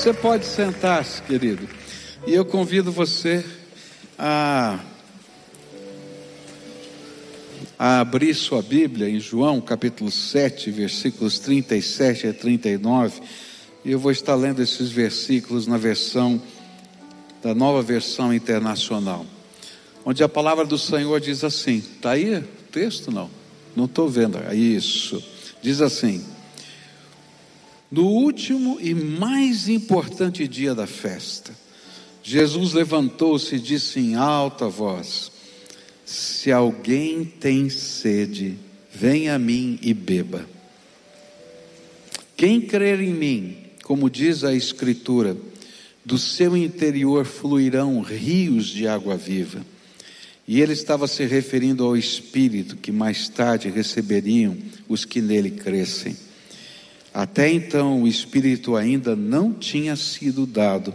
Você pode sentar-se, querido. E eu convido você a, a abrir sua Bíblia em João capítulo 7, versículos 37 a 39. E eu vou estar lendo esses versículos na versão da nova versão internacional, onde a palavra do Senhor diz assim: está aí o texto? Não, não estou vendo. É isso. Diz assim: No último e mais importante dia da festa, Jesus levantou-se e disse em alta voz: Se alguém tem sede, venha a mim e beba. Quem crer em mim, como diz a Escritura, do seu interior fluirão rios de água viva. E ele estava se referindo ao Espírito que mais tarde receberiam os que nele crescem. Até então o Espírito ainda não tinha sido dado,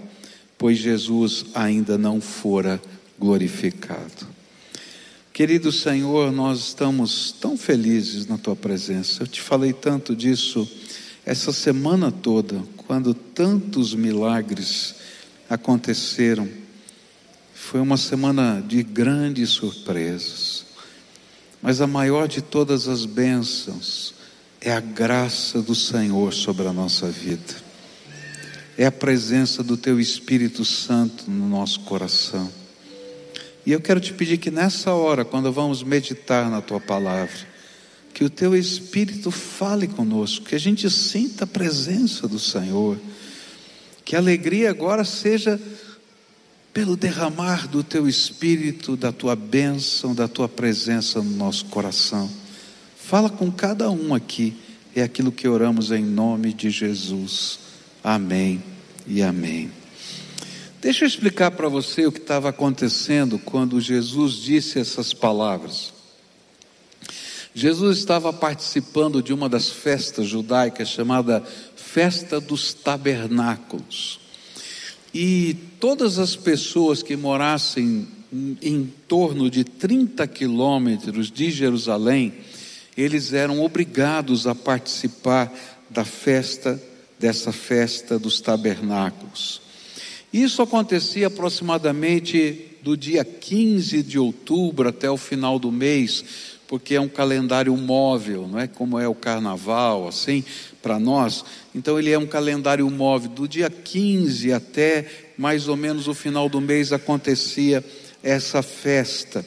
pois Jesus ainda não fora glorificado. Querido Senhor, nós estamos tão felizes na tua presença. Eu te falei tanto disso essa semana toda, quando tantos milagres aconteceram. Foi uma semana de grandes surpresas. Mas a maior de todas as bênçãos é a graça do Senhor sobre a nossa vida. É a presença do Teu Espírito Santo no nosso coração. E eu quero te pedir que nessa hora, quando vamos meditar na Tua palavra, que o Teu Espírito fale conosco, que a gente sinta a presença do Senhor, que a alegria agora seja pelo derramar do Teu Espírito, da Tua bênção, da Tua presença no nosso coração. Fala com cada um aqui, é aquilo que oramos em nome de Jesus. Amém e amém. Deixa eu explicar para você o que estava acontecendo quando Jesus disse essas palavras. Jesus estava participando de uma das festas judaicas chamada Festa dos Tabernáculos. E todas as pessoas que morassem em, torno de 30 quilômetros de Jerusalém, eles eram obrigados a participar da festa, dessa festa dos tabernáculos. Isso acontecia aproximadamente do dia 15 de outubro até o final do mês, porque é um calendário móvel, não é como é o carnaval, assim, para nós. Então ele é um calendário móvel. Do dia 15 até mais ou menos o final do mês acontecia essa festa.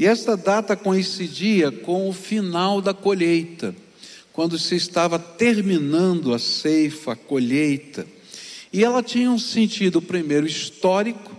E esta data coincidia com o final da colheita, quando se estava terminando a ceifa, a colheita. E ela tinha um sentido, primeiro, histórico,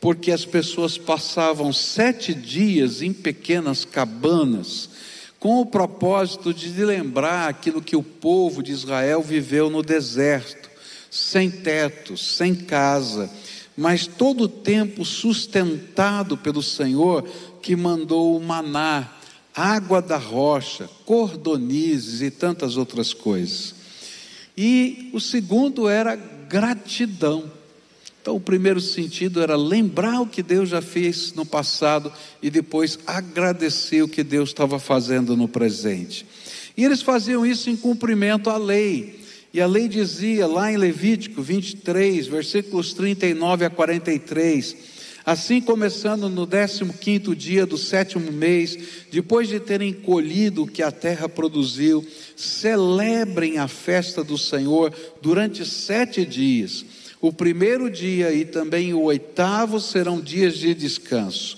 porque as pessoas passavam sete dias em pequenas cabanas, com o propósito de lembrar aquilo que o povo de Israel viveu no deserto, sem teto, sem casa, mas todo o tempo sustentado pelo Senhor que mandou o maná, água da rocha, cordonizes e tantas outras coisas. E o segundo era gratidão. Então, o primeiro sentido era lembrar o que Deus já fez no passado e depois agradecer o que Deus estava fazendo no presente. E eles faziam isso em cumprimento à lei. E a lei dizia lá em Levítico 23, versículos 39 a 43, assim começando no 15 dia do sétimo mês, depois de terem colhido o que a terra produziu, celebrem a festa do Senhor durante sete dias o primeiro dia e também o oitavo serão dias de descanso.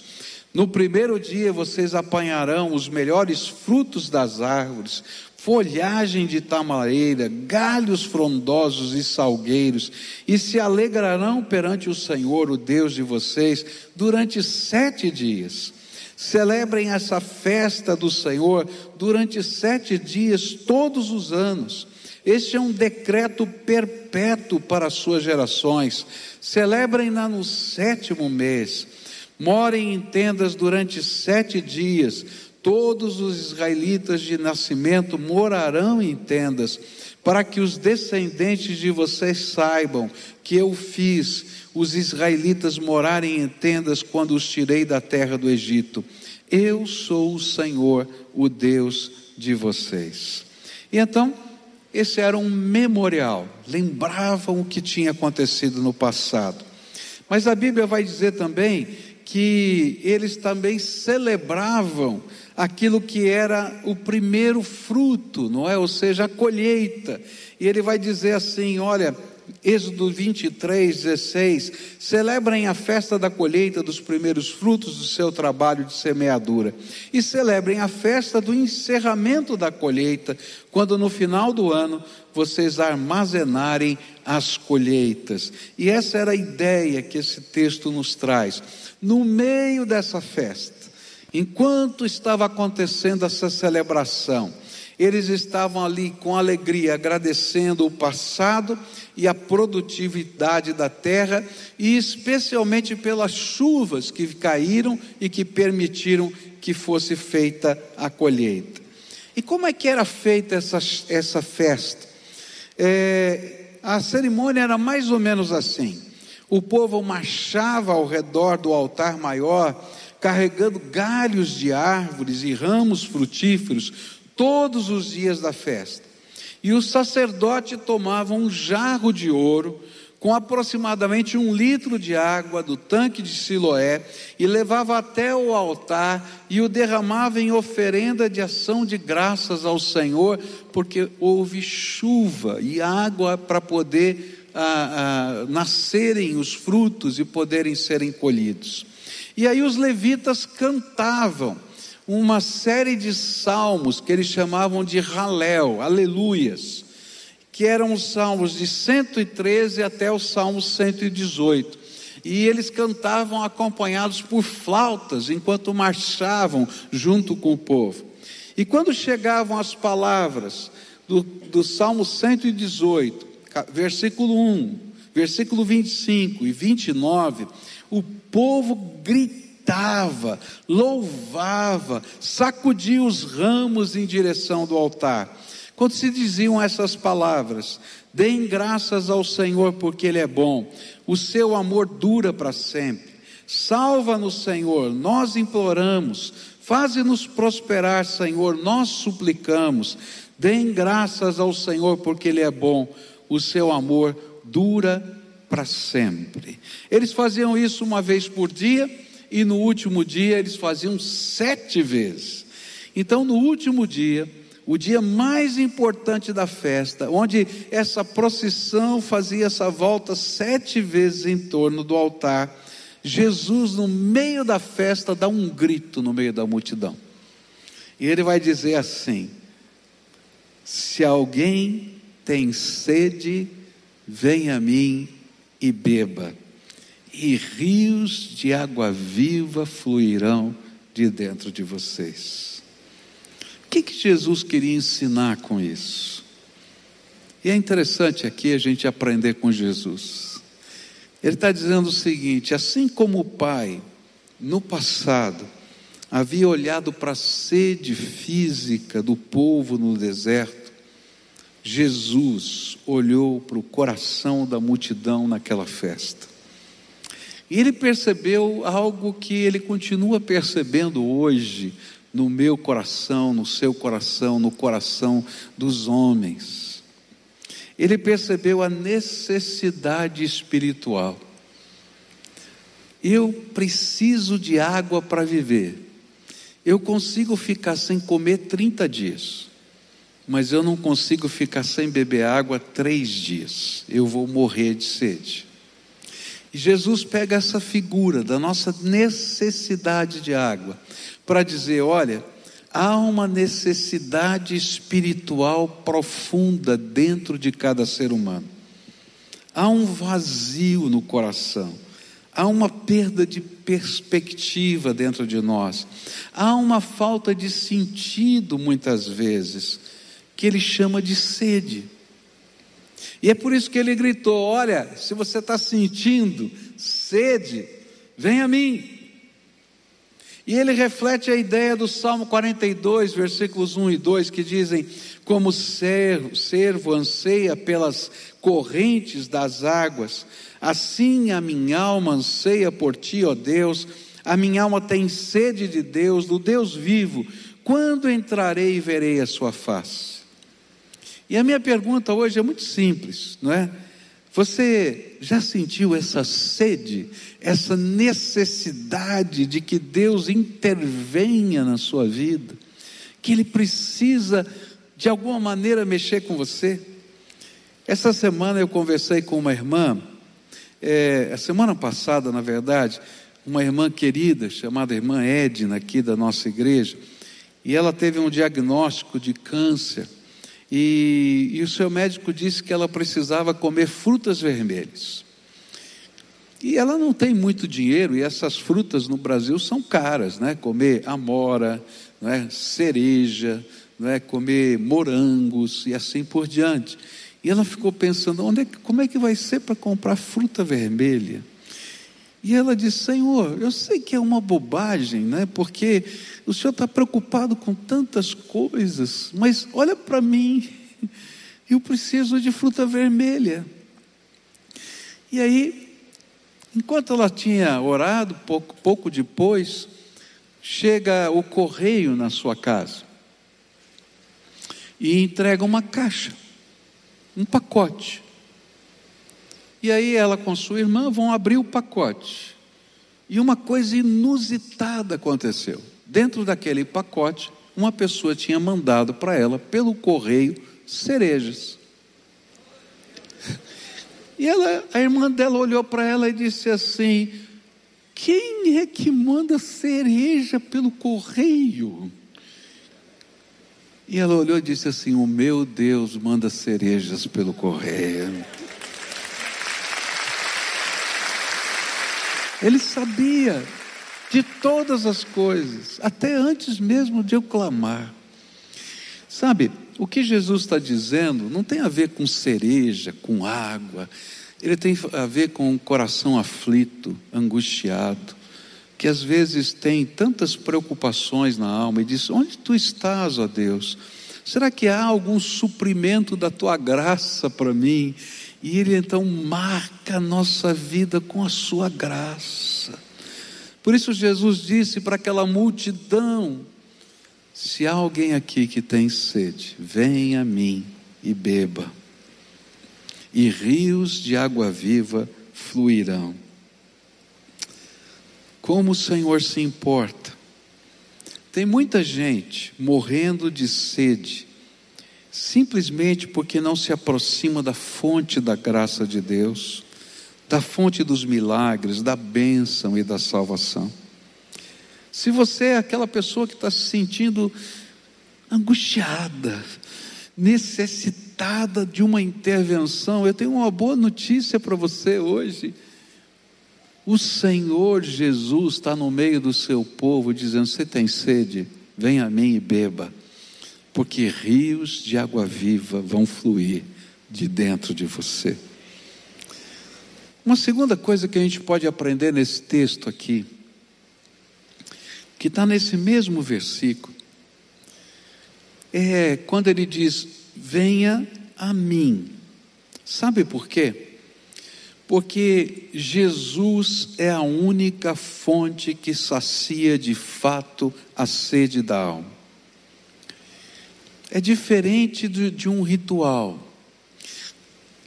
No primeiro dia vocês apanharão os melhores frutos das árvores, folhagem de tamareira, galhos frondosos e salgueiros, e se alegrarão perante o Senhor, o Deus de vocês, durante sete dias. Celebrem essa festa do Senhor durante sete dias, todos os anos. Este é um decreto perpétuo para as suas gerações. Celebrem-na no sétimo mês. Morem em tendas durante sete dias. Todos os israelitas de nascimento morarão em tendas, para que os descendentes de vocês saibam que eu fiz os israelitas morarem em tendas quando os tirei da terra do Egito. Eu sou o Senhor, o Deus de vocês. E então, esse era um memorial, lembravam o que tinha acontecido no passado. Mas a Bíblia vai dizer também que eles também celebravam aquilo que era o primeiro fruto, não é? Ou seja, a colheita. E ele vai dizer assim: olha, Êxodo 23, 16: celebrem a festa da colheita dos primeiros frutos do seu trabalho de semeadura, e celebrem a festa do encerramento da colheita, quando no final do ano vocês armazenarem as colheitas. E essa era a ideia que esse texto nos traz. No meio dessa festa, enquanto estava acontecendo essa celebração, eles estavam ali com alegria, agradecendo o passado e a produtividade da terra, e especialmente pelas chuvas que caíram e que permitiram que fosse feita a colheita. E como é que era feita essa, essa festa? É, a cerimônia era mais ou menos assim: o povo marchava ao redor do altar maior, carregando galhos de árvores e ramos frutíferos todos os dias da festa. E o sacerdote tomava um jarro de ouro com aproximadamente um litro de água do tanque de Siloé e levava até o altar e o derramava em oferenda de ação de graças ao Senhor, porque houve chuva e água para poder ah, ah, nascerem os frutos e poderem serem colhidos. E aí os levitas cantavam uma série de salmos que eles chamavam de Halel, aleluias, que eram os salmos de 113 até o salmo 118. E eles cantavam acompanhados por flautas enquanto marchavam junto com o povo. E quando chegavam as palavras do, do Salmo 118, versículo 1, versículo 25 e 29, o povo gritava louvava, sacudia os ramos em direção do altar. Quando se diziam essas palavras, deem graças ao Senhor porque Ele é bom, o seu amor dura para sempre. Salva-nos, Senhor, nós imploramos, faze-nos prosperar, Senhor, nós suplicamos. Deem graças ao Senhor porque Ele é bom, o seu amor dura para sempre. Eles faziam isso uma vez por dia e no último dia eles faziam sete vezes. Então, no último dia, o dia mais importante da festa, onde essa procissão fazia essa volta sete vezes em torno do altar, Jesus, no meio da festa, dá um grito no meio da multidão. E ele vai dizer assim: Se alguém tem sede, venha a mim e beba e rios de água viva fluirão de dentro de vocês. O que, que Jesus queria ensinar com isso? E é interessante aqui a gente aprender com Jesus. Ele está dizendo o seguinte: assim como o Pai, no passado, havia olhado para a sede física do povo no deserto, Jesus olhou para o coração da multidão naquela festa. E ele percebeu algo que ele continua percebendo hoje no meu coração, no seu coração, no coração dos homens. Ele percebeu a necessidade espiritual. Eu preciso de água para viver. Eu consigo ficar sem comer 30 dias, mas eu não consigo ficar sem beber água três dias. Eu vou morrer de sede. E Jesus pega essa figura da nossa necessidade de água para dizer: olha, há uma necessidade espiritual profunda dentro de cada ser humano. Há um vazio no coração. Há uma perda de perspectiva dentro de nós. Há uma falta de sentido, muitas vezes, que ele chama de sede. E é por isso que ele gritou: Olha, se você está sentindo sede, vem a mim. E ele reflete a ideia do Salmo 42, versículos 1 e 2, que dizem: Como servo, servo anseia pelas correntes das águas, assim a minha alma anseia por ti, ó Deus, a minha alma tem sede de Deus, do Deus vivo, quando entrarei e verei a sua face? E a minha pergunta hoje é muito simples, não é? Você já sentiu essa sede, essa necessidade de que Deus intervenha na sua vida? Que Ele precisa, de alguma maneira, mexer com você? Essa semana eu conversei com uma irmã, é, a semana passada, na verdade, uma irmã querida, chamada irmã Edna, aqui da nossa igreja, e ela teve um diagnóstico de câncer. E, e, o seu médico disse que ela precisava comer frutas vermelhas. E ela não tem muito dinheiro, e essas frutas no Brasil são caras, né? Comer amora, né? cereja, né? comer morangos e assim por diante. E ela ficou pensando: onde é, como é que vai ser para comprar fruta vermelha? E ela disse: Senhor, eu sei que é uma bobagem, né? Porque o Senhor está preocupado com tantas coisas, mas olha para mim, eu preciso de fruta vermelha. E aí, enquanto ela tinha orado, pouco, pouco depois, chega o correio na sua casa e entrega uma caixa, um pacote. E aí ela com sua irmã vão abrir o pacote. E uma coisa inusitada aconteceu. Dentro daquele pacote, uma pessoa tinha mandado para ela, pelo correio, cerejas. E ela, a irmã dela olhou para ela e disse assim: Quem é que manda cereja pelo correio? E ela olhou e disse assim: O meu Deus manda cerejas pelo correio. Ele sabia de todas as coisas, até antes mesmo de eu clamar. Sabe, o que Jesus está dizendo não tem a ver com cereja, com água, ele tem a ver com um coração aflito, angustiado, que às vezes tem tantas preocupações na alma e diz: Onde tu estás, ó Deus? Será que há algum suprimento da tua graça para mim? E Ele então marca a nossa vida com a sua graça. Por isso Jesus disse para aquela multidão: se há alguém aqui que tem sede, venha a mim e beba, e rios de água viva fluirão. Como o Senhor se importa. Tem muita gente morrendo de sede simplesmente porque não se aproxima da fonte da graça de Deus, da fonte dos milagres, da bênção e da salvação. Se você é aquela pessoa que está se sentindo angustiada, necessitada de uma intervenção, eu tenho uma boa notícia para você hoje. O Senhor Jesus está no meio do seu povo dizendo: Você tem sede? Vem a mim e beba porque rios de água viva vão fluir de dentro de você. Uma segunda coisa que a gente pode aprender nesse texto aqui, que está nesse mesmo versículo, é quando ele diz: Venha a mim. Sabe por quê? Porque Jesus é a única fonte que sacia de fato a sede da alma é diferente de, de um ritual.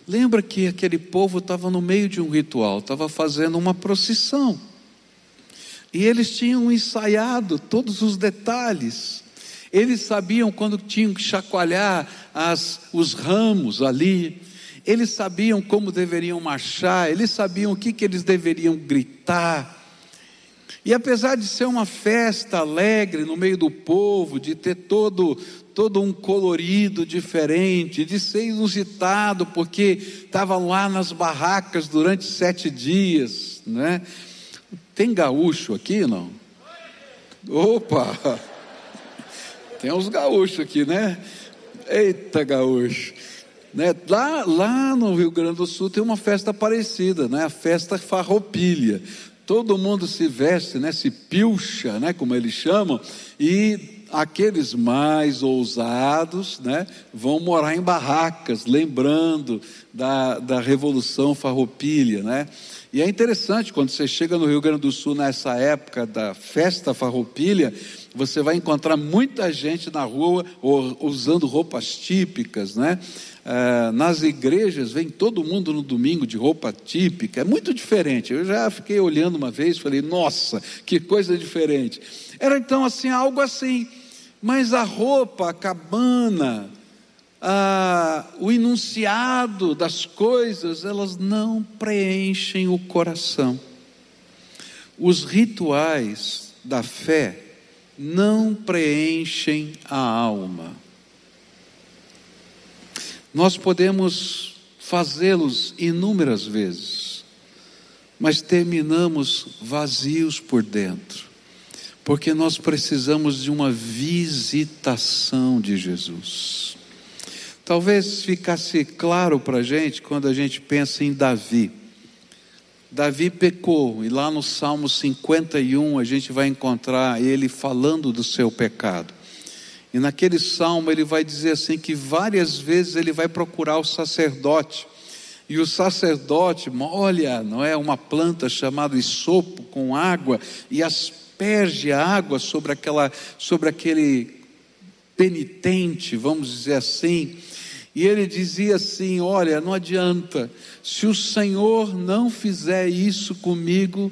Lembra que aquele povo estava no meio de um ritual, estava fazendo uma procissão. E eles tinham ensaiado todos os detalhes. Eles sabiam quando tinham que chacoalhar as, os ramos ali. Eles sabiam como deveriam marchar. Eles sabiam o que, que eles deveriam gritar. E apesar de ser uma festa alegre no meio do povo, de ter todo, todo um colorido diferente, de ser inusitado, porque estavam lá nas barracas durante sete dias, né? Tem gaúcho aqui, não? Opa! Tem uns gaúchos aqui, né? Eita, gaúcho! Né? Lá, lá no Rio Grande do Sul tem uma festa parecida, né? a festa farroupilha. Todo mundo se veste, né? se pilcha, né? como eles chamam, e aqueles mais ousados né, vão morar em barracas, lembrando da, da Revolução Farroupilha. Né? E é interessante, quando você chega no Rio Grande do Sul nessa época da festa Farroupilha, você vai encontrar muita gente na rua usando roupas típicas, né? Ah, nas igrejas vem todo mundo no domingo de roupa típica, é muito diferente. Eu já fiquei olhando uma vez, falei, nossa, que coisa diferente. Era então assim, algo assim, mas a roupa, a cabana, a, o enunciado das coisas, elas não preenchem o coração. Os rituais da fé não preenchem a alma. Nós podemos fazê-los inúmeras vezes, mas terminamos vazios por dentro, porque nós precisamos de uma visitação de Jesus. Talvez ficasse claro para a gente quando a gente pensa em Davi. Davi pecou, e lá no Salmo 51 a gente vai encontrar ele falando do seu pecado. E naquele salmo ele vai dizer assim que várias vezes ele vai procurar o sacerdote. E o sacerdote molha, não é, uma planta chamada isopo com água e asperge a água sobre aquela sobre aquele penitente, vamos dizer assim. E ele dizia assim: Olha, não adianta, se o Senhor não fizer isso comigo,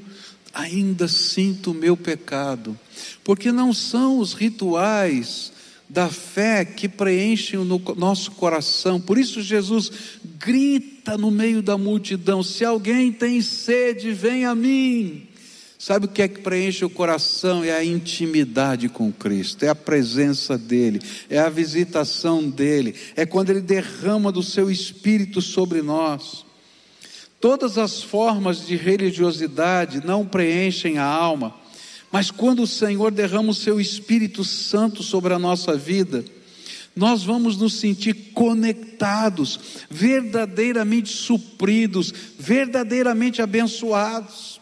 ainda sinto o meu pecado, porque não são os rituais da fé que preenchem o nosso coração. Por isso Jesus grita no meio da multidão: se alguém tem sede, vem a mim. Sabe o que é que preenche o coração? É a intimidade com Cristo, é a presença dEle, é a visitação dEle, é quando Ele derrama do seu Espírito sobre nós. Todas as formas de religiosidade não preenchem a alma, mas quando o Senhor derrama o seu Espírito Santo sobre a nossa vida, nós vamos nos sentir conectados, verdadeiramente supridos, verdadeiramente abençoados.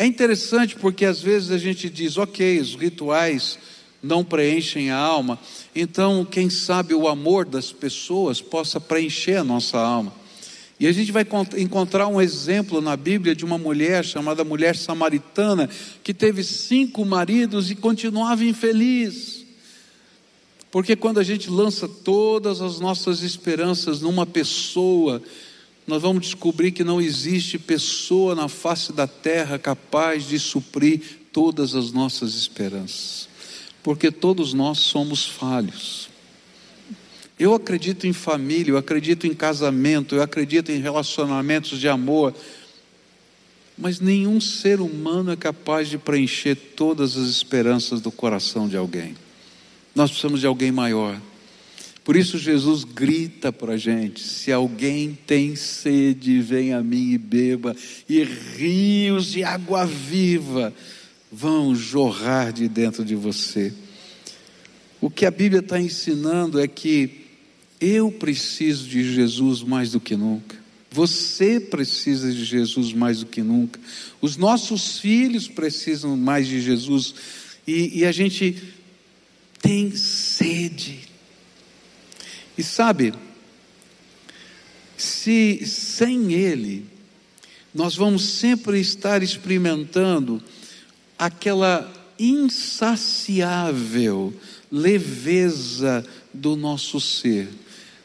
É interessante porque às vezes a gente diz, ok, os rituais não preenchem a alma, então quem sabe o amor das pessoas possa preencher a nossa alma. E a gente vai encontrar um exemplo na Bíblia de uma mulher chamada mulher samaritana, que teve cinco maridos e continuava infeliz. Porque quando a gente lança todas as nossas esperanças numa pessoa, nós vamos descobrir que não existe pessoa na face da terra capaz de suprir todas as nossas esperanças. Porque todos nós somos falhos. Eu acredito em família, eu acredito em casamento, eu acredito em relacionamentos de amor, mas nenhum ser humano é capaz de preencher todas as esperanças do coração de alguém. Nós precisamos de alguém maior. Por isso Jesus grita para a gente: se alguém tem sede, vem a mim e beba, e rios de água viva vão jorrar de dentro de você. O que a Bíblia está ensinando é que eu preciso de Jesus mais do que nunca. Você precisa de Jesus mais do que nunca. Os nossos filhos precisam mais de Jesus. E, e a gente tem sede. E sabe, se sem Ele, nós vamos sempre estar experimentando aquela insaciável leveza do nosso ser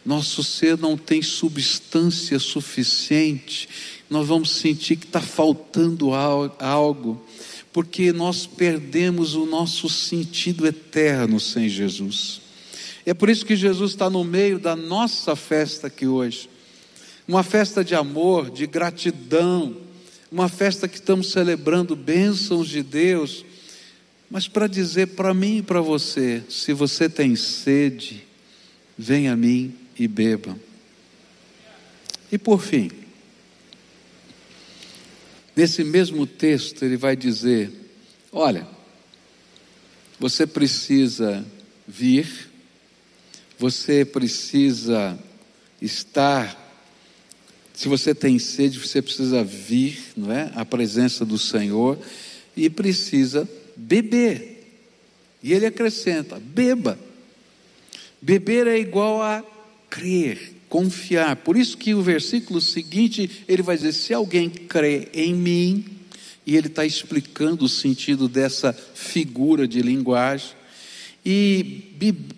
nosso ser não tem substância suficiente, nós vamos sentir que está faltando algo, porque nós perdemos o nosso sentido eterno sem Jesus. É por isso que Jesus está no meio da nossa festa aqui hoje, uma festa de amor, de gratidão, uma festa que estamos celebrando bênçãos de Deus, mas para dizer para mim e para você: se você tem sede, vem a mim e beba. E por fim, nesse mesmo texto ele vai dizer: olha, você precisa vir, você precisa estar, se você tem sede, você precisa vir, não é? A presença do Senhor e precisa beber. E ele acrescenta: beba. Beber é igual a crer, confiar. Por isso que o versículo seguinte, ele vai dizer: se alguém crê em mim, e ele está explicando o sentido dessa figura de linguagem. E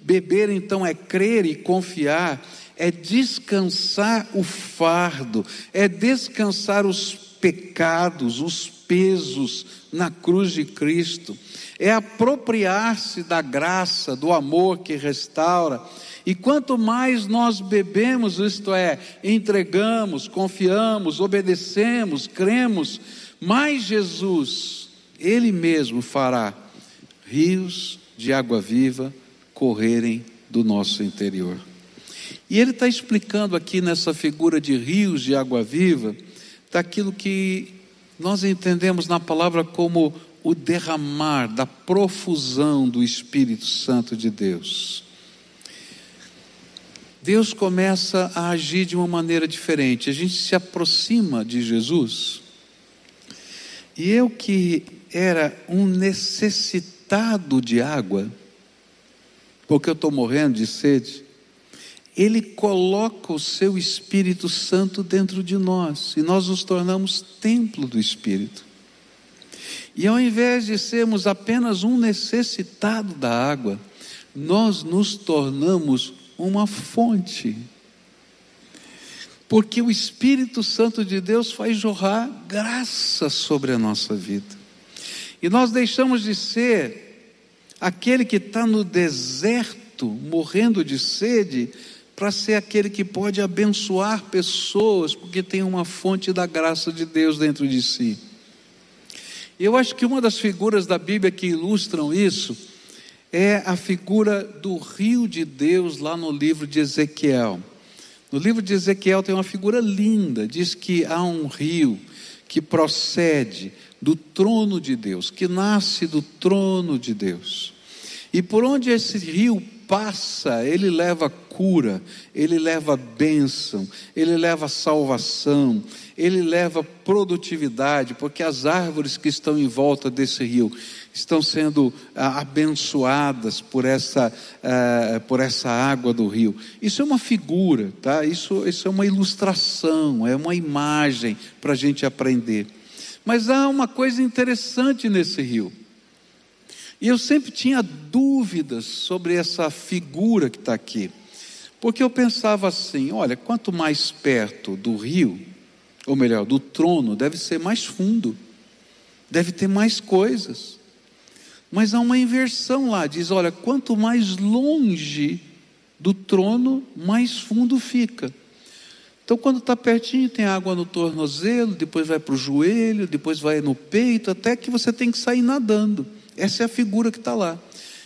beber então é crer e confiar, é descansar o fardo, é descansar os pecados, os pesos na cruz de Cristo, é apropriar-se da graça, do amor que restaura. E quanto mais nós bebemos, isto é, entregamos, confiamos, obedecemos, cremos, mais Jesus, Ele mesmo fará rios de água viva correrem do nosso interior. E ele está explicando aqui nessa figura de rios de água viva, daquilo que nós entendemos na palavra como o derramar da profusão do Espírito Santo de Deus. Deus começa a agir de uma maneira diferente. A gente se aproxima de Jesus. E eu que era um necessitado de água, porque eu estou morrendo de sede, Ele coloca o seu Espírito Santo dentro de nós e nós nos tornamos templo do Espírito. E ao invés de sermos apenas um necessitado da água, nós nos tornamos uma fonte. Porque o Espírito Santo de Deus faz jorrar graça sobre a nossa vida. E nós deixamos de ser aquele que está no deserto, morrendo de sede, para ser aquele que pode abençoar pessoas, porque tem uma fonte da graça de Deus dentro de si. E eu acho que uma das figuras da Bíblia que ilustram isso é a figura do rio de Deus lá no livro de Ezequiel. No livro de Ezequiel tem uma figura linda, diz que há um rio que procede do trono de Deus, que nasce do trono de Deus. E por onde esse rio passa, ele leva cura, ele leva bênção, ele leva salvação, ele leva produtividade, porque as árvores que estão em volta desse rio estão sendo ah, abençoadas por essa, ah, por essa água do rio. Isso é uma figura, tá? isso, isso é uma ilustração, é uma imagem para a gente aprender. Mas há uma coisa interessante nesse rio. E eu sempre tinha dúvidas sobre essa figura que está aqui. Porque eu pensava assim: olha, quanto mais perto do rio, ou melhor, do trono, deve ser mais fundo, deve ter mais coisas. Mas há uma inversão lá, diz: olha, quanto mais longe do trono, mais fundo fica. Então, quando está pertinho, tem água no tornozelo, depois vai para o joelho, depois vai no peito, até que você tem que sair nadando. Essa é a figura que está lá.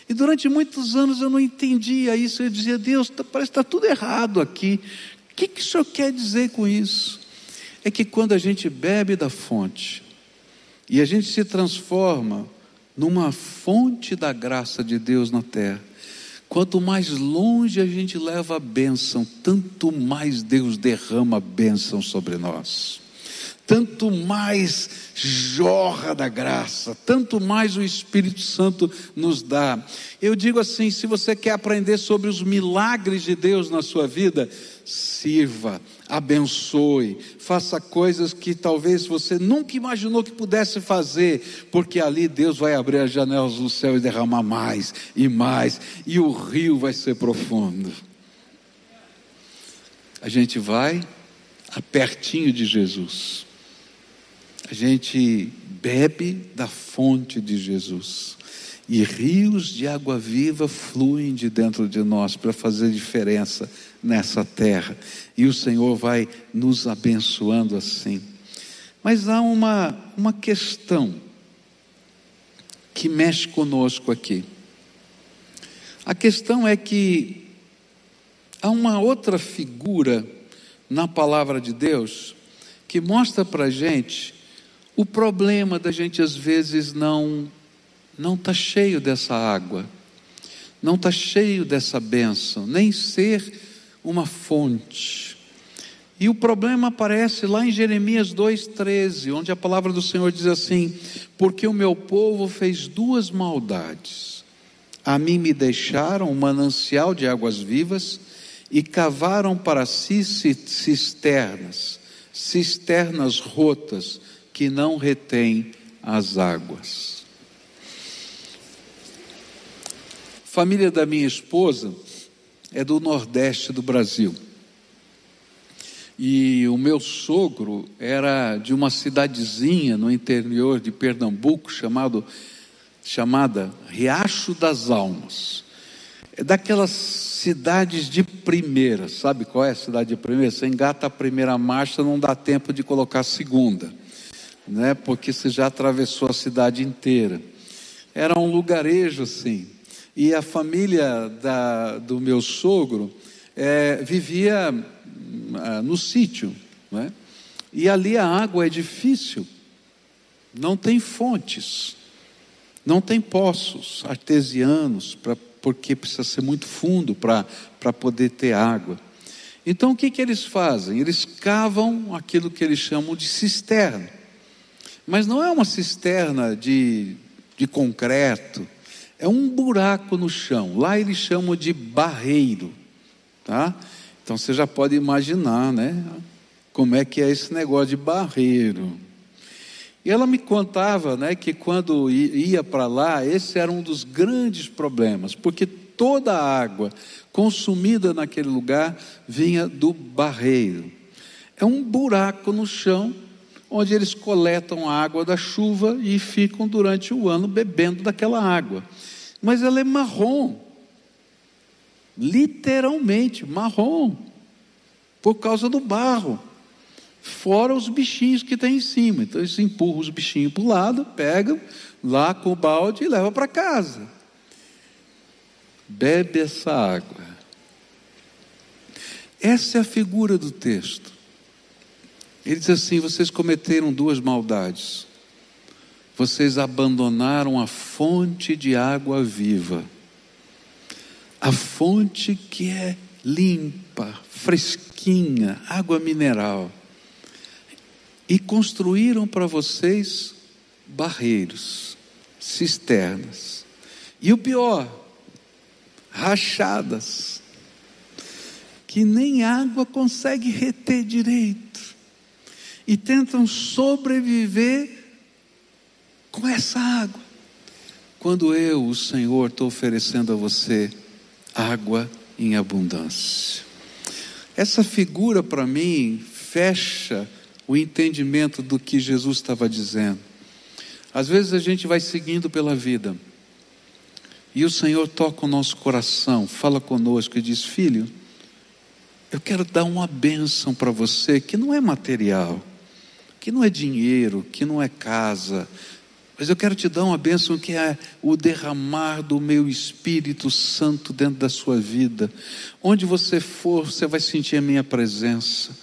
E durante muitos anos eu não entendia isso. Eu dizia, Deus, tá, parece que está tudo errado aqui. O que, que o Senhor quer dizer com isso? É que quando a gente bebe da fonte e a gente se transforma numa fonte da graça de Deus na terra, Quanto mais longe a gente leva a bênção, tanto mais Deus derrama a bênção sobre nós. Tanto mais jorra da graça, tanto mais o Espírito Santo nos dá. Eu digo assim: se você quer aprender sobre os milagres de Deus na sua vida, sirva, abençoe, faça coisas que talvez você nunca imaginou que pudesse fazer, porque ali Deus vai abrir as janelas do céu e derramar mais e mais, e o rio vai ser profundo. A gente vai a pertinho de Jesus. A gente bebe da fonte de Jesus. E rios de água viva fluem de dentro de nós para fazer diferença nessa terra. E o Senhor vai nos abençoando assim. Mas há uma, uma questão que mexe conosco aqui. A questão é que há uma outra figura na palavra de Deus que mostra para a gente o problema da gente às vezes não não está cheio dessa água, não está cheio dessa bênção, nem ser uma fonte. E o problema aparece lá em Jeremias 2,13, onde a palavra do Senhor diz assim: Porque o meu povo fez duas maldades. A mim me deixaram um manancial de águas vivas e cavaram para si cisternas, cisternas rotas que não retêm as águas. família da minha esposa é do Nordeste do Brasil. E o meu sogro era de uma cidadezinha no interior de Pernambuco chamado, chamada Riacho das Almas. É daquelas cidades de primeira, sabe qual é a cidade de primeira? Você engata a primeira marcha, não dá tempo de colocar a segunda, né? porque você já atravessou a cidade inteira. Era um lugarejo assim. E a família da, do meu sogro é, vivia ah, no sítio, né? e ali a água é difícil, não tem fontes, não tem poços artesianos, pra, porque precisa ser muito fundo para poder ter água. Então o que, que eles fazem? Eles cavam aquilo que eles chamam de cisterna, mas não é uma cisterna de, de concreto, é um buraco no chão. Lá eles chamam de barreiro, tá? Então você já pode imaginar, né? Como é que é esse negócio de barreiro. E ela me contava, né, que quando ia para lá, esse era um dos grandes problemas, porque toda a água consumida naquele lugar vinha do barreiro. É um buraco no chão onde eles coletam a água da chuva e ficam durante o ano bebendo daquela água mas ela é marrom. Literalmente marrom. Por causa do barro. Fora os bichinhos que tem em cima. Então eles empurram os bichinhos para o lado, pegam lá com o balde e levam para casa. Bebe essa água. Essa é a figura do texto. Ele diz assim: vocês cometeram duas maldades. Vocês abandonaram a fonte de água viva, a fonte que é limpa, fresquinha, água mineral, e construíram para vocês barreiros, cisternas, e o pior, rachadas, que nem água consegue reter direito, e tentam sobreviver com essa água. Quando eu, o Senhor, estou oferecendo a você água em abundância. Essa figura para mim fecha o entendimento do que Jesus estava dizendo. Às vezes a gente vai seguindo pela vida e o Senhor toca o nosso coração, fala conosco e diz: Filho, eu quero dar uma bênção para você que não é material, que não é dinheiro, que não é casa, mas eu quero te dar uma bênção que é o derramar do meu Espírito Santo dentro da sua vida. Onde você for, você vai sentir a minha presença.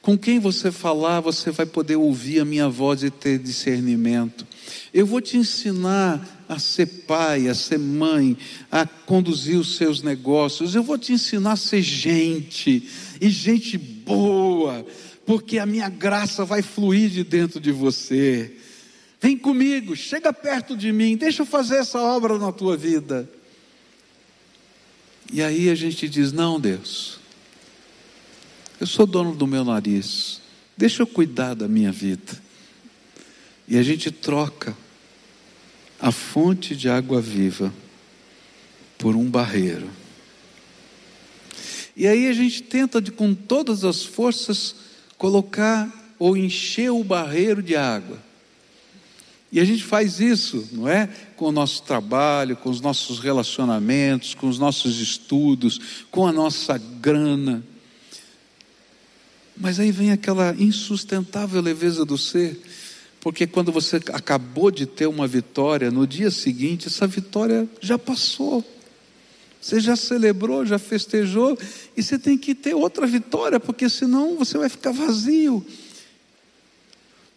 Com quem você falar, você vai poder ouvir a minha voz e ter discernimento. Eu vou te ensinar a ser pai, a ser mãe, a conduzir os seus negócios. Eu vou te ensinar a ser gente, e gente boa, porque a minha graça vai fluir de dentro de você. Vem comigo, chega perto de mim, deixa eu fazer essa obra na tua vida. E aí a gente diz: Não, Deus, eu sou dono do meu nariz, deixa eu cuidar da minha vida. E a gente troca a fonte de água viva por um barreiro. E aí a gente tenta de, com todas as forças colocar ou encher o barreiro de água. E a gente faz isso, não é? Com o nosso trabalho, com os nossos relacionamentos, com os nossos estudos, com a nossa grana. Mas aí vem aquela insustentável leveza do ser, porque quando você acabou de ter uma vitória, no dia seguinte, essa vitória já passou. Você já celebrou, já festejou, e você tem que ter outra vitória, porque senão você vai ficar vazio.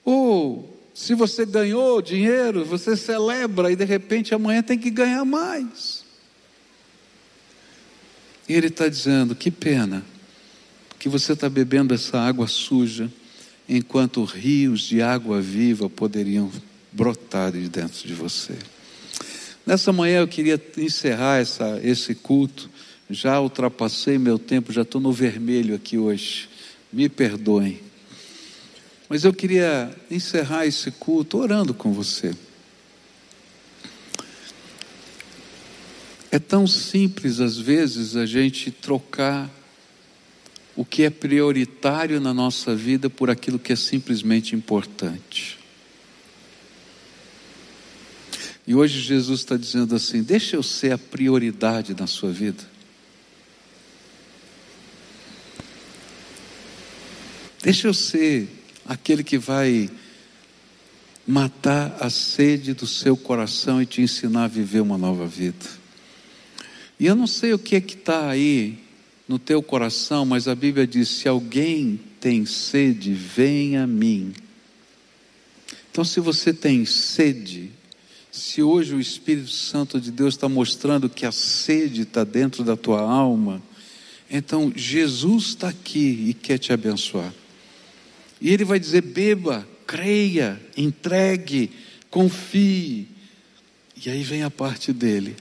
Ou se você ganhou dinheiro, você celebra e de repente amanhã tem que ganhar mais. E ele está dizendo: que pena que você está bebendo essa água suja, enquanto rios de água viva poderiam brotar de dentro de você. Nessa manhã eu queria encerrar essa, esse culto. Já ultrapassei meu tempo, já estou no vermelho aqui hoje. Me perdoem. Mas eu queria encerrar esse culto orando com você. É tão simples, às vezes, a gente trocar o que é prioritário na nossa vida por aquilo que é simplesmente importante. E hoje Jesus está dizendo assim: deixa eu ser a prioridade na sua vida. Deixa eu ser aquele que vai matar a sede do seu coração e te ensinar a viver uma nova vida. E eu não sei o que é que está aí no teu coração, mas a Bíblia diz: se alguém tem sede, venha a mim. Então, se você tem sede, se hoje o Espírito Santo de Deus está mostrando que a sede está dentro da tua alma, então Jesus está aqui e quer te abençoar. E Ele vai dizer: beba, creia, entregue, confie. E aí vem a parte dele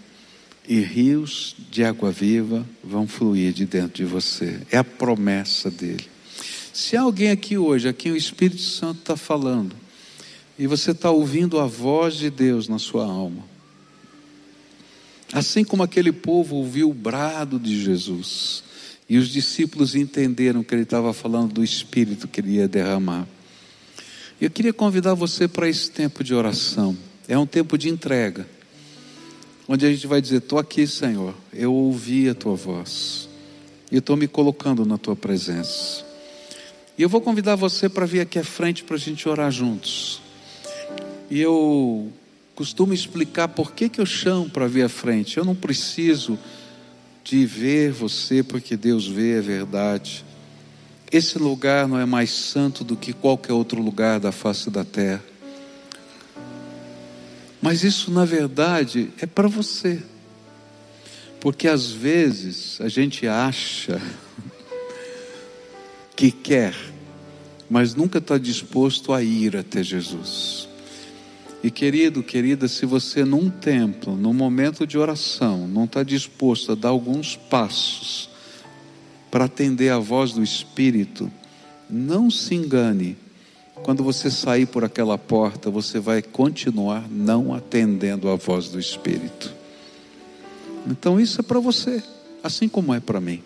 e rios de água viva vão fluir de dentro de você. É a promessa dele. Se há alguém aqui hoje, a quem o Espírito Santo está falando, e você está ouvindo a voz de Deus na sua alma, assim como aquele povo ouviu o brado de Jesus, e os discípulos entenderam que ele estava falando do Espírito que ele ia derramar. Eu queria convidar você para esse tempo de oração. É um tempo de entrega onde a gente vai dizer: Estou aqui, Senhor, eu ouvi a tua voz, e estou me colocando na tua presença. E eu vou convidar você para vir aqui à frente para a gente orar juntos. E eu costumo explicar por que, que eu chamo para vir à frente. Eu não preciso de ver você, porque Deus vê, é verdade. Esse lugar não é mais santo do que qualquer outro lugar da face da terra. Mas isso, na verdade, é para você. Porque às vezes a gente acha que quer, mas nunca está disposto a ir até Jesus. E querido, querida, se você num templo, num momento de oração, não está disposto a dar alguns passos para atender a voz do Espírito, não se engane, quando você sair por aquela porta, você vai continuar não atendendo a voz do Espírito. Então isso é para você, assim como é para mim.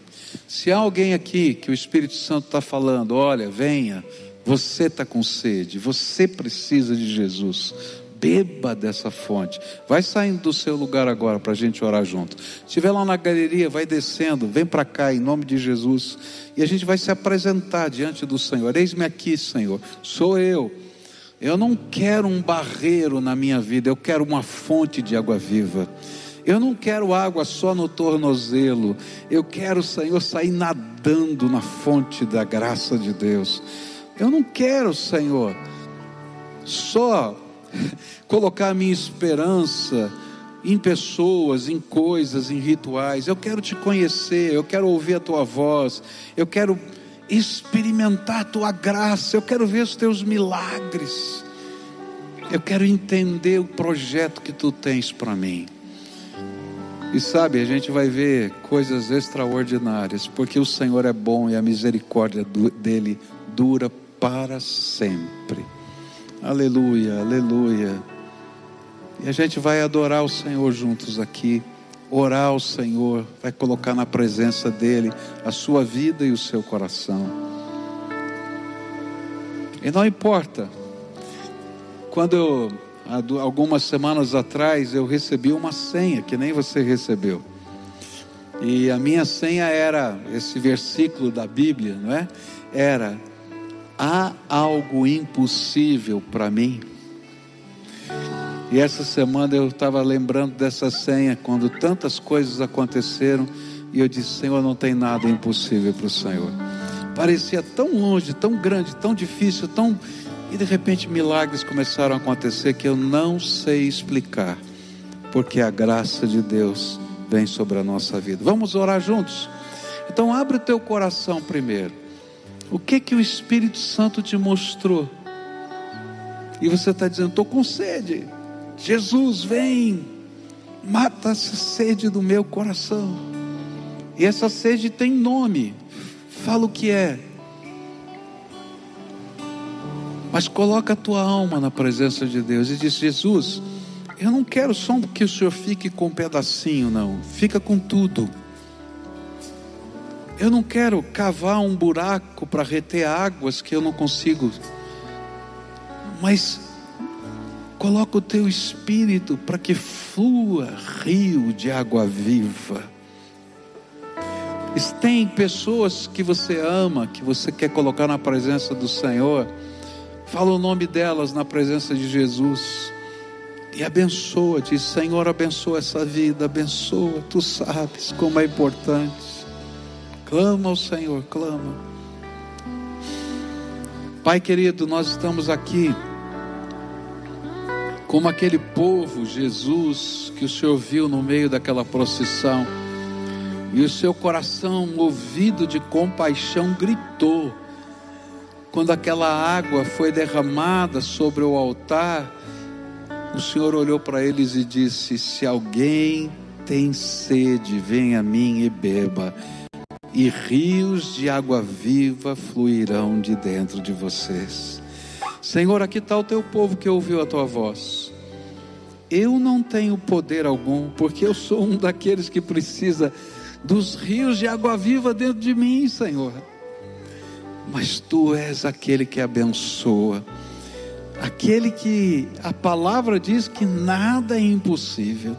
Se há alguém aqui que o Espírito Santo está falando, olha, venha, você está com sede, você precisa de Jesus, beba dessa fonte. Vai saindo do seu lugar agora para a gente orar junto. Se estiver lá na galeria, vai descendo, vem para cá em nome de Jesus. E a gente vai se apresentar diante do Senhor. Eis-me aqui, Senhor, sou eu. Eu não quero um barreiro na minha vida, eu quero uma fonte de água viva. Eu não quero água só no tornozelo. Eu quero, Senhor, sair nadando na fonte da graça de Deus. Eu não quero, Senhor, só colocar minha esperança em pessoas, em coisas, em rituais. Eu quero te conhecer, eu quero ouvir a tua voz, eu quero experimentar a tua graça, eu quero ver os teus milagres. Eu quero entender o projeto que tu tens para mim. E sabe, a gente vai ver coisas extraordinárias, porque o Senhor é bom e a misericórdia dele dura para sempre. Aleluia, aleluia. E a gente vai adorar o Senhor juntos aqui, orar ao Senhor, vai colocar na presença dEle a sua vida e o seu coração. E não importa, quando eu, algumas semanas atrás, eu recebi uma senha que nem você recebeu. E a minha senha era esse versículo da Bíblia, não é? Era há algo impossível para mim? E essa semana eu estava lembrando dessa senha, quando tantas coisas aconteceram, e eu disse: Senhor, não tem nada impossível para o Senhor. Parecia tão longe, tão grande, tão difícil, tão. E de repente milagres começaram a acontecer que eu não sei explicar, porque a graça de Deus vem sobre a nossa vida. Vamos orar juntos? Então, abre o teu coração primeiro. O que que o Espírito Santo te mostrou? E você está dizendo, estou com sede. Jesus, vem, mata essa sede do meu coração. E essa sede tem nome. Fala o que é. Mas coloca a tua alma na presença de Deus e diz: Jesus, eu não quero só que o Senhor fique com um pedacinho, não. Fica com tudo. Eu não quero cavar um buraco para reter águas que eu não consigo. Mas coloca o teu espírito para que flua rio de água viva. Tem pessoas que você ama, que você quer colocar na presença do Senhor. Fala o nome delas na presença de Jesus. E abençoa, diz: Senhor, abençoa essa vida, abençoa. Tu sabes como é importante. Clama ao Senhor, clama. Pai querido, nós estamos aqui como aquele povo, Jesus, que o Senhor viu no meio daquela procissão, e o seu coração, movido de compaixão, gritou. Quando aquela água foi derramada sobre o altar, o Senhor olhou para eles e disse: Se alguém tem sede, venha a mim e beba, e rios de água viva fluirão de dentro de vocês. Senhor, aqui está o teu povo que ouviu a tua voz. Eu não tenho poder algum, porque eu sou um daqueles que precisa dos rios de água viva dentro de mim, Senhor. Mas tu és aquele que abençoa, aquele que a palavra diz que nada é impossível.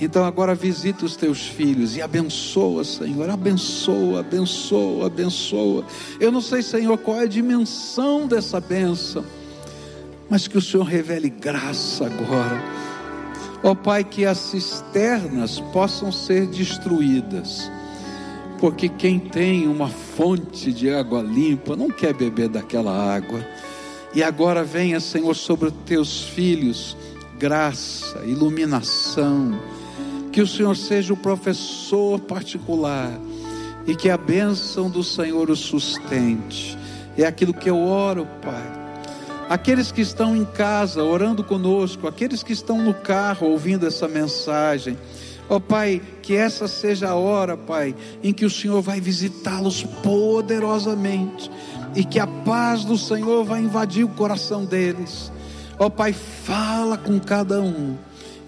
Então agora visita os teus filhos e abençoa, Senhor. Abençoa, abençoa, abençoa. Eu não sei, Senhor, qual é a dimensão dessa bênção mas que o Senhor revele graça agora. Ó oh, Pai, que as cisternas possam ser destruídas, porque quem tem uma fonte de água limpa não quer beber daquela água. E agora venha, Senhor, sobre os teus filhos, graça, iluminação, que o Senhor seja o professor particular e que a bênção do Senhor o sustente. É aquilo que eu oro, Pai aqueles que estão em casa orando conosco, aqueles que estão no carro ouvindo essa mensagem. Ó oh, Pai, que essa seja a hora, Pai, em que o Senhor vai visitá-los poderosamente e que a paz do Senhor vai invadir o coração deles. Ó oh, Pai, fala com cada um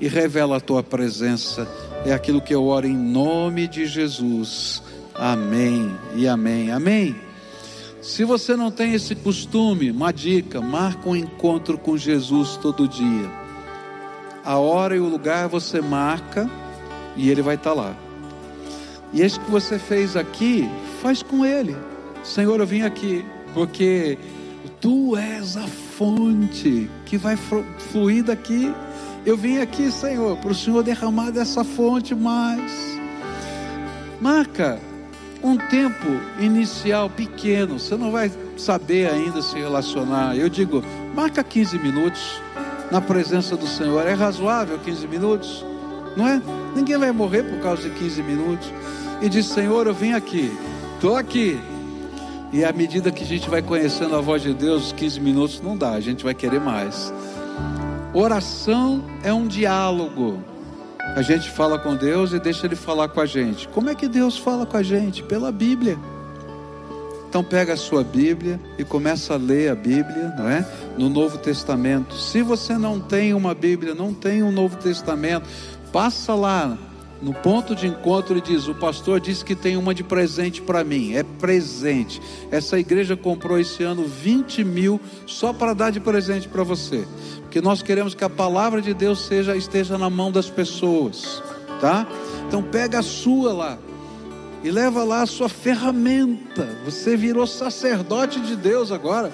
e revela a tua presença. É aquilo que eu oro em nome de Jesus. Amém e amém. Amém. Se você não tem esse costume, uma dica: marca um encontro com Jesus todo dia. A hora e o lugar você marca e ele vai estar lá. E esse que você fez aqui, faz com ele. Senhor, eu vim aqui porque tu és a fonte que vai fluir daqui. Eu vim aqui, Senhor, para o Senhor derramar dessa fonte mais. Marca um tempo inicial pequeno, você não vai saber ainda se relacionar. Eu digo, marca 15 minutos na presença do Senhor. É razoável 15 minutos? Não é? Ninguém vai morrer por causa de 15 minutos. E diz: Senhor, eu vim aqui, estou aqui. E à medida que a gente vai conhecendo a voz de Deus, os 15 minutos não dá, a gente vai querer mais. Oração é um diálogo. A gente fala com Deus e deixa Ele falar com a gente. Como é que Deus fala com a gente? Pela Bíblia. Então pega a sua Bíblia e começa a ler a Bíblia, não é? No Novo Testamento. Se você não tem uma Bíblia, não tem um Novo Testamento, passa lá no ponto de encontro e diz: O pastor disse que tem uma de presente para mim. É presente. Essa igreja comprou esse ano 20 mil só para dar de presente para você que nós queremos que a palavra de Deus seja esteja na mão das pessoas, tá? Então pega a sua lá e leva lá a sua ferramenta. Você virou sacerdote de Deus agora.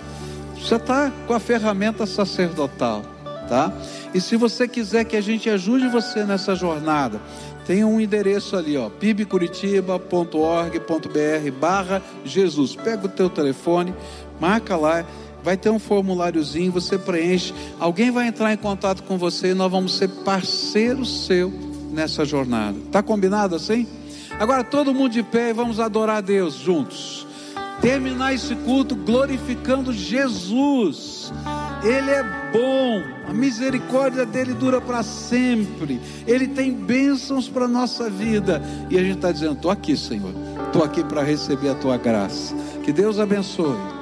Você está com a ferramenta sacerdotal, tá? E se você quiser que a gente ajude você nessa jornada, tem um endereço ali, ó, pibcuritiba.org.br barra Jesus. Pega o teu telefone, marca lá vai ter um formuláriozinho, você preenche, alguém vai entrar em contato com você e nós vamos ser parceiro seu nessa jornada. Tá combinado assim? Agora todo mundo de pé e vamos adorar a Deus juntos. Terminar esse culto glorificando Jesus. Ele é bom, a misericórdia dele dura para sempre. Ele tem bênçãos para nossa vida. E a gente está dizendo: estou aqui, Senhor. Estou aqui para receber a tua graça. Que Deus abençoe.